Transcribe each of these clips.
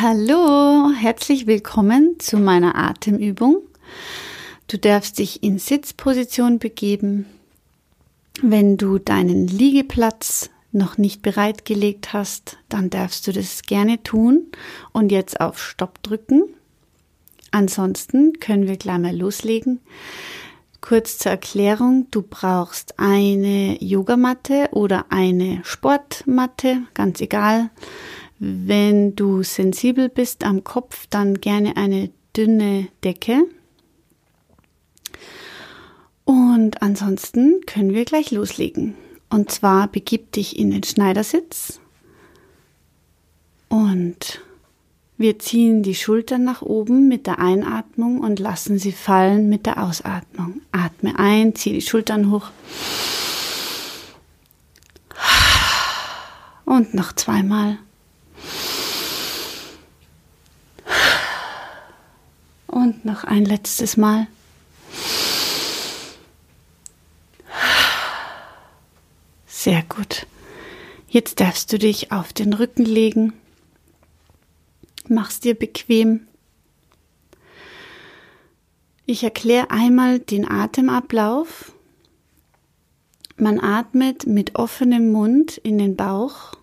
Hallo, herzlich willkommen zu meiner Atemübung. Du darfst dich in Sitzposition begeben. Wenn du deinen Liegeplatz noch nicht bereitgelegt hast, dann darfst du das gerne tun und jetzt auf Stopp drücken. Ansonsten können wir gleich mal loslegen. Kurz zur Erklärung, du brauchst eine Yogamatte oder eine Sportmatte, ganz egal. Wenn du sensibel bist am Kopf, dann gerne eine dünne Decke. Und ansonsten können wir gleich loslegen. Und zwar begib dich in den Schneidersitz und wir ziehen die Schultern nach oben mit der Einatmung und lassen sie fallen mit der Ausatmung. Atme ein, zieh die Schultern hoch. Und noch zweimal. Und noch ein letztes Mal. Sehr gut. Jetzt darfst du dich auf den Rücken legen Mach's dir bequem. Ich erkläre einmal den Atemablauf. Man atmet mit offenem Mund in den Bauch,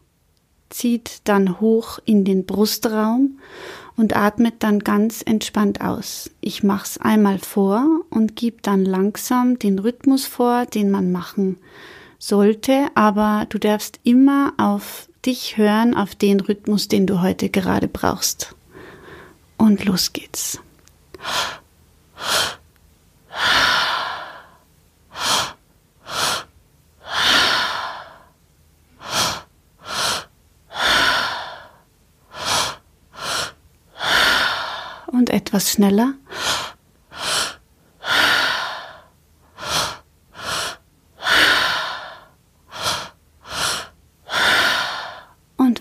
zieht dann hoch in den Brustraum und atmet dann ganz entspannt aus. Ich mach's einmal vor und gib dann langsam den Rhythmus vor, den man machen sollte, aber du darfst immer auf dich hören auf den Rhythmus, den du heute gerade brauchst. Und los geht's. Und etwas schneller.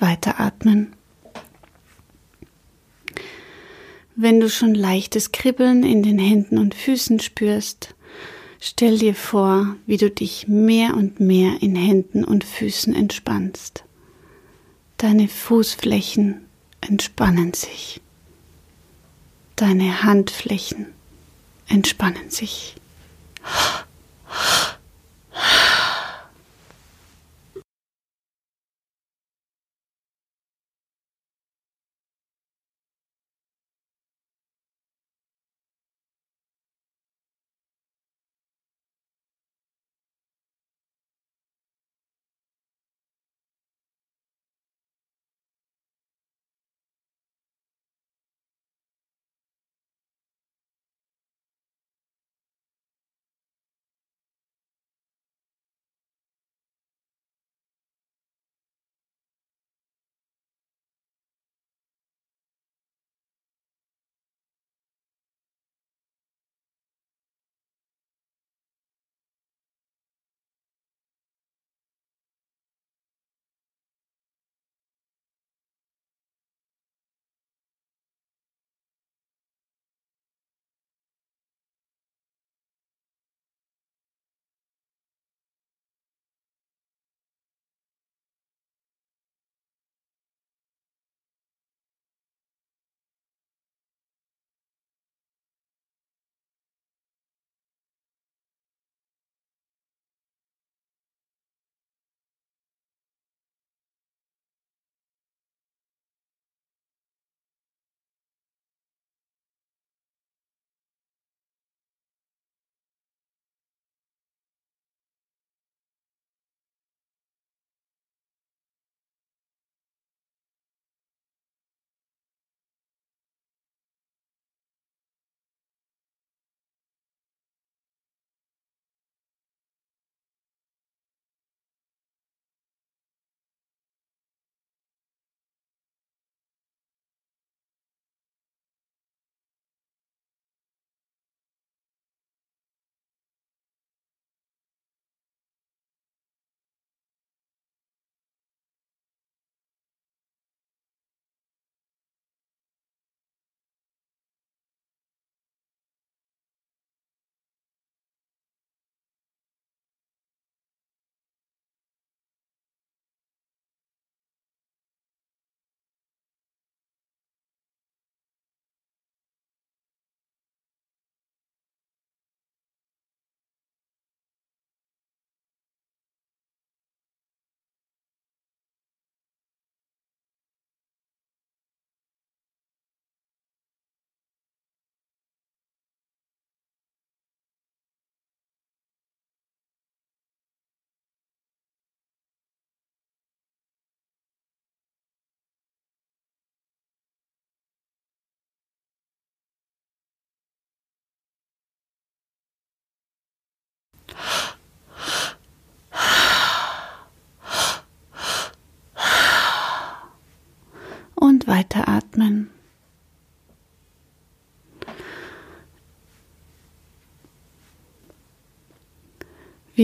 weiteratmen. Wenn du schon leichtes Kribbeln in den Händen und Füßen spürst, stell dir vor, wie du dich mehr und mehr in Händen und Füßen entspannst. Deine Fußflächen entspannen sich. Deine Handflächen entspannen sich.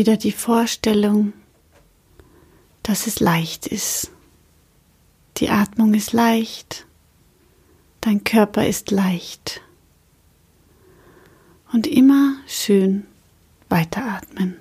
Wieder die Vorstellung, dass es leicht ist. Die Atmung ist leicht, dein Körper ist leicht. Und immer schön weiteratmen.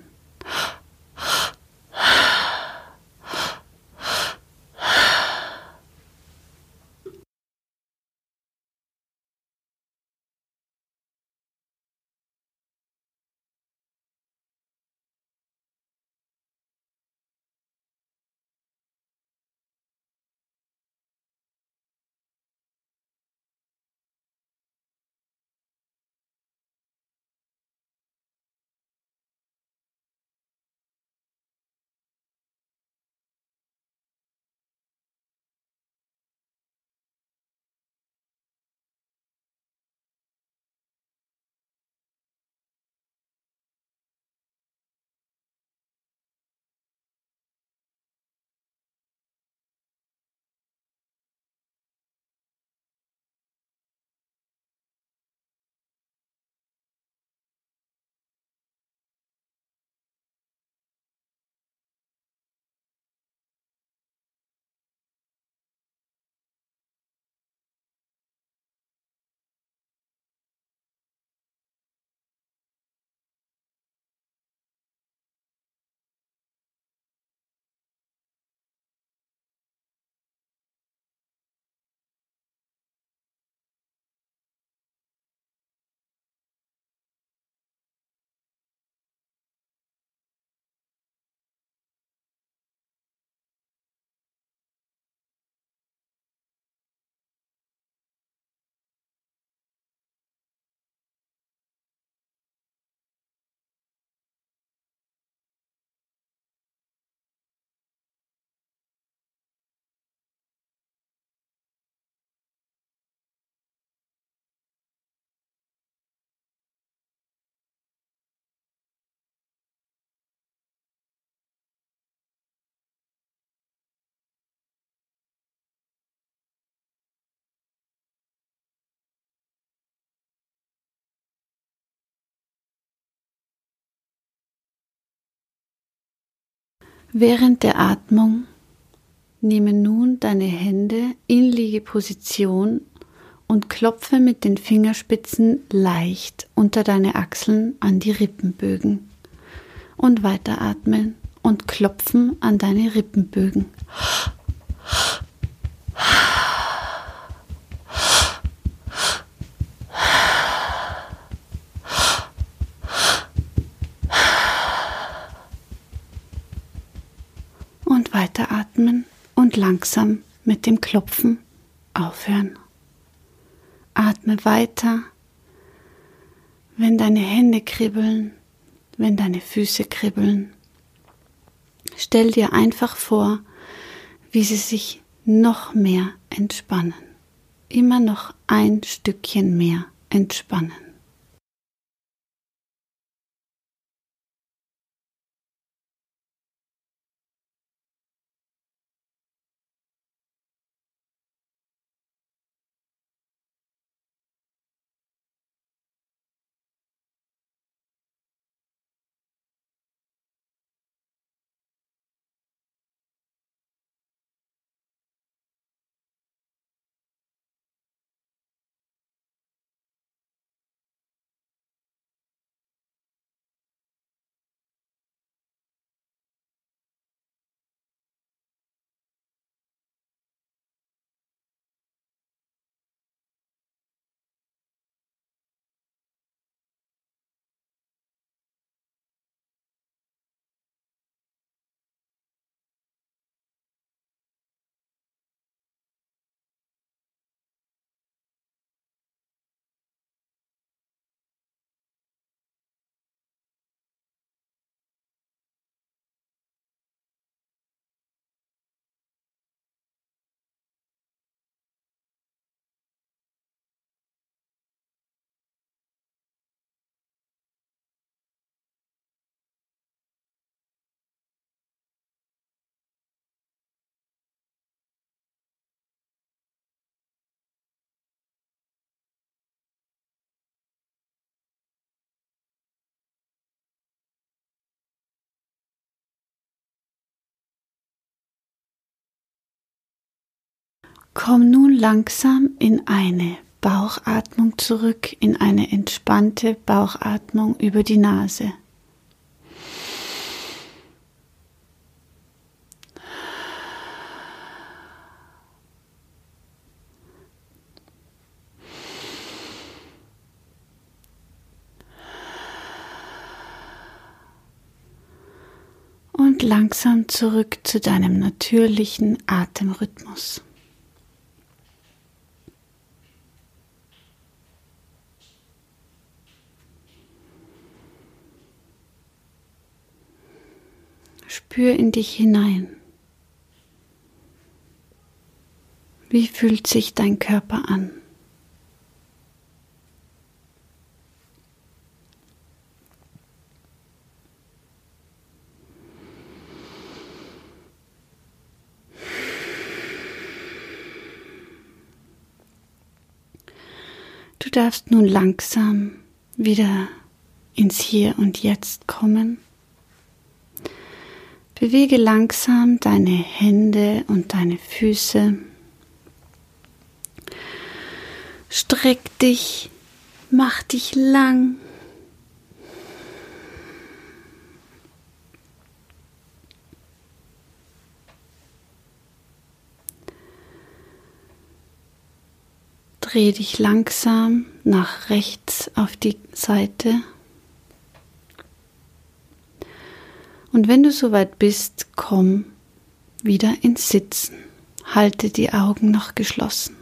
Während der Atmung nehme nun deine Hände in Liegeposition und klopfe mit den Fingerspitzen leicht unter deine Achseln an die Rippenbögen. Und weiteratmen und klopfen an deine Rippenbögen. weiteratmen und langsam mit dem Klopfen aufhören. Atme weiter, wenn deine Hände kribbeln, wenn deine Füße kribbeln. Stell dir einfach vor, wie sie sich noch mehr entspannen, immer noch ein Stückchen mehr entspannen. Komm nun langsam in eine Bauchatmung zurück, in eine entspannte Bauchatmung über die Nase. und langsam zurück zu deinem natürlichen Atemrhythmus. Spür in dich hinein. Wie fühlt sich dein Körper an? Du darfst nun langsam wieder ins Hier und Jetzt kommen. Bewege langsam deine Hände und deine Füße. Streck dich, mach dich lang. Dreh dich langsam nach rechts auf die Seite. Und wenn du soweit bist, komm wieder ins Sitzen. Halte die Augen noch geschlossen.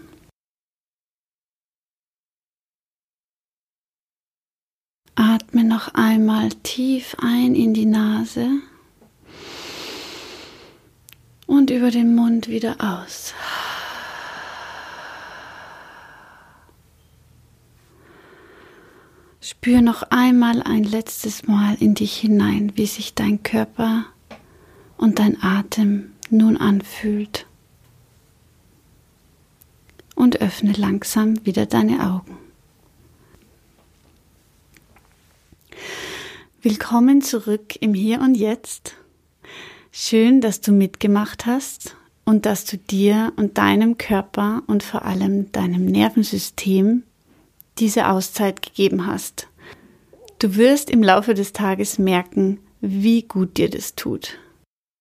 Atme noch einmal tief ein in die Nase und über den Mund wieder aus. Spür noch einmal ein letztes Mal in dich hinein, wie sich dein Körper und dein Atem nun anfühlt. Und öffne langsam wieder deine Augen. Willkommen zurück im Hier und Jetzt. Schön, dass du mitgemacht hast und dass du dir und deinem Körper und vor allem deinem Nervensystem diese Auszeit gegeben hast. Du wirst im Laufe des Tages merken, wie gut dir das tut.